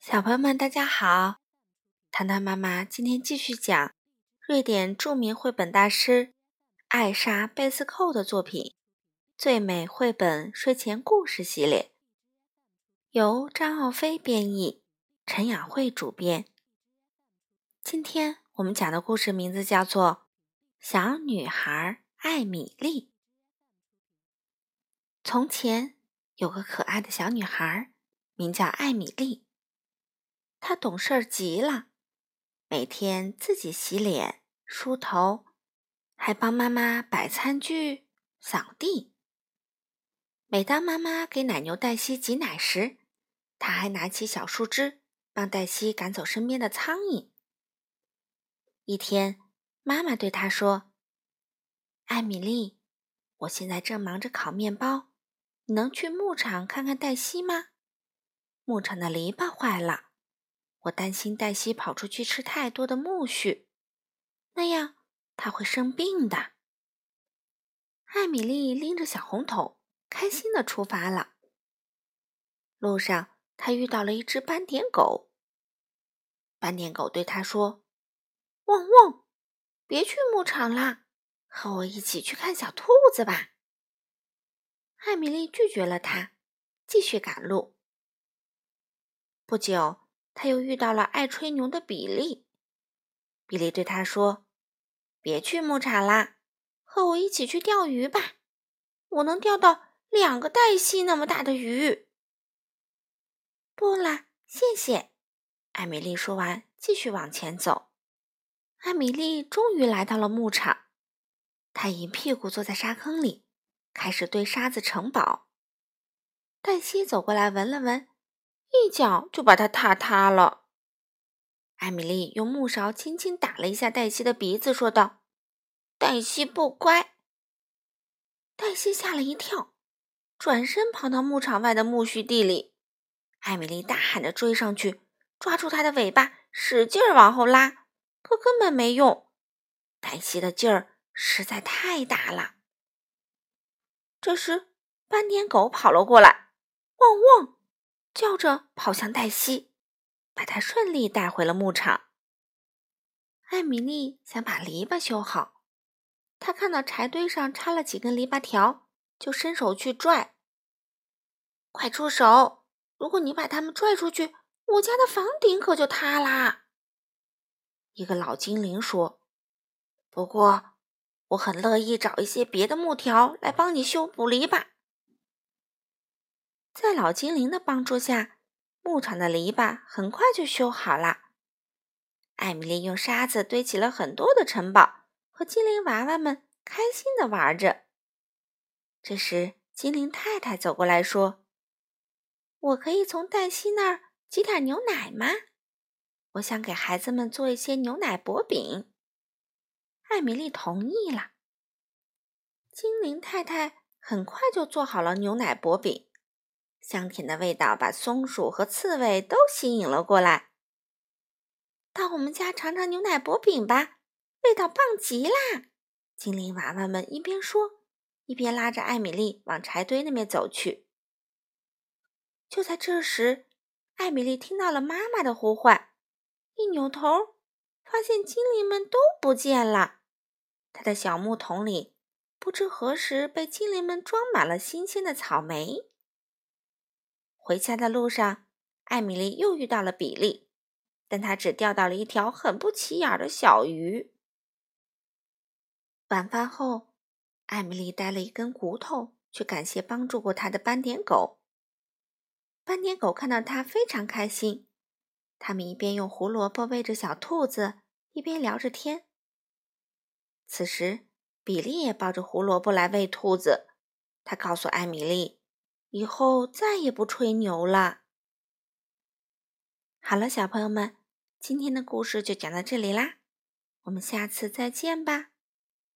小朋友们，大家好！糖糖妈妈今天继续讲瑞典著名绘本大师艾莎·贝斯寇的作品《最美绘本睡前故事系列》，由张奥飞编译，陈雅慧主编。今天我们讲的故事名字叫做《小女孩艾米丽》。从前有个可爱的小女孩，名叫艾米丽。他懂事儿极了，每天自己洗脸、梳头，还帮妈妈摆餐具、扫地。每当妈妈给奶牛黛西挤奶时，他还拿起小树枝帮黛西赶走身边的苍蝇。一天，妈妈对他说：“艾米丽，我现在正忙着烤面包，你能去牧场看看黛西吗？牧场的篱笆坏了。”我担心黛西跑出去吃太多的苜蓿，那样她会生病的。艾米丽拎着小红桶，开心的出发了。路上，她遇到了一只斑点狗。斑点狗对她说：“汪汪，别去牧场啦，和我一起去看小兔子吧。”艾米丽拒绝了他，继续赶路。不久。他又遇到了爱吹牛的比利。比利对他说：“别去牧场啦，和我一起去钓鱼吧。我能钓到两个黛西那么大的鱼。”不啦，谢谢。艾米丽说完，继续往前走。艾米丽终于来到了牧场，她一屁股坐在沙坑里，开始堆沙子城堡。黛西走过来，闻了闻。一脚就把它踏塌了。艾米丽用木勺轻轻打了一下黛西的鼻子，说道：“黛西不乖。”黛西吓了一跳，转身跑到牧场外的苜蓿地里。艾米丽大喊着追上去，抓住它的尾巴，使劲儿往后拉，可根本没用。黛西的劲儿实在太大了。这时，斑点狗跑了过来，汪汪！叫着跑向黛西，把她顺利带回了牧场。艾米丽想把篱笆修好，她看到柴堆上插了几根篱笆条，就伸手去拽。快出手！如果你把它们拽出去，我家的房顶可就塌啦。一个老精灵说：“不过，我很乐意找一些别的木条来帮你修补篱笆。”在老精灵的帮助下，牧场的篱笆很快就修好了。艾米丽用沙子堆起了很多的城堡，和精灵娃娃们开心的玩着。这时，精灵太太走过来说：“我可以从黛西那儿挤点牛奶吗？我想给孩子们做一些牛奶薄饼。”艾米丽同意了。精灵太太很快就做好了牛奶薄饼。香甜的味道把松鼠和刺猬都吸引了过来。到我们家尝尝牛奶薄饼吧，味道棒极啦！精灵娃娃们一边说，一边拉着艾米丽往柴堆那边走去。就在这时，艾米丽听到了妈妈的呼唤，一扭头，发现精灵们都不见了。她的小木桶里不知何时被精灵们装满了新鲜的草莓。回家的路上，艾米丽又遇到了比利，但他只钓到了一条很不起眼的小鱼。晚饭后，艾米丽带了一根骨头去感谢帮助过她的斑点狗。斑点狗看到他非常开心，他们一边用胡萝卜喂着小兔子，一边聊着天。此时，比利也抱着胡萝卜来喂兔子，他告诉艾米丽。以后再也不吹牛了。好了，小朋友们，今天的故事就讲到这里啦，我们下次再见吧。